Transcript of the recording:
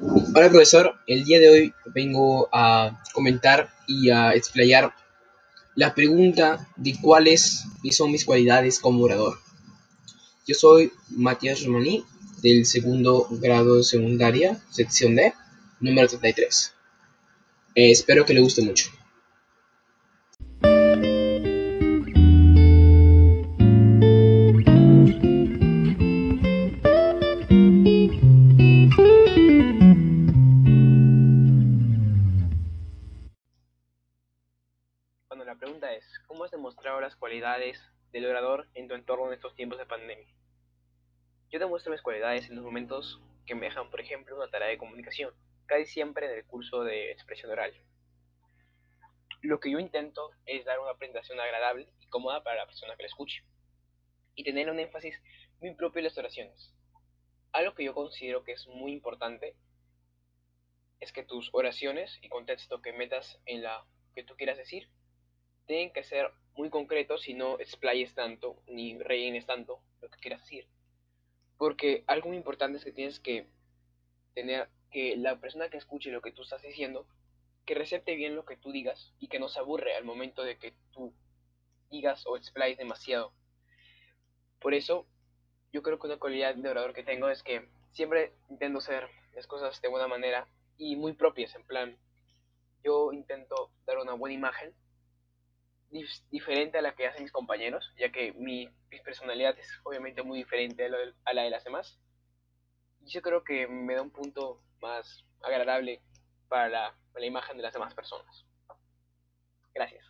Hola profesor, el día de hoy vengo a comentar y a explayar la pregunta de cuáles son mis cualidades como orador. Yo soy Matías Romaní, del segundo grado de secundaria, sección D, número 33. Eh, espero que le guste mucho. La pregunta es, ¿cómo has demostrado las cualidades del orador en tu entorno en estos tiempos de pandemia? Yo demuestro mis cualidades en los momentos que me dejan, por ejemplo, una tarea de comunicación, casi siempre en el curso de expresión oral. Lo que yo intento es dar una presentación agradable y cómoda para la persona que la escuche, y tener un énfasis muy propio en las oraciones. Algo que yo considero que es muy importante es que tus oraciones y contexto que metas en la que tú quieras decir tienen que ser muy concretos y no explayes tanto ni rellenes tanto lo que quieras decir. Porque algo muy importante es que tienes que tener que la persona que escuche lo que tú estás diciendo, que recepte bien lo que tú digas y que no se aburre al momento de que tú digas o explayes demasiado. Por eso, yo creo que una cualidad de orador que tengo es que siempre intento hacer las cosas de buena manera y muy propias, en plan, yo intento dar una buena imagen diferente a la que hacen mis compañeros, ya que mi, personalidad es obviamente muy diferente a, la de las demás. Y yo creo que me da un punto más agradable para la imagen de las demás personas. Gracias.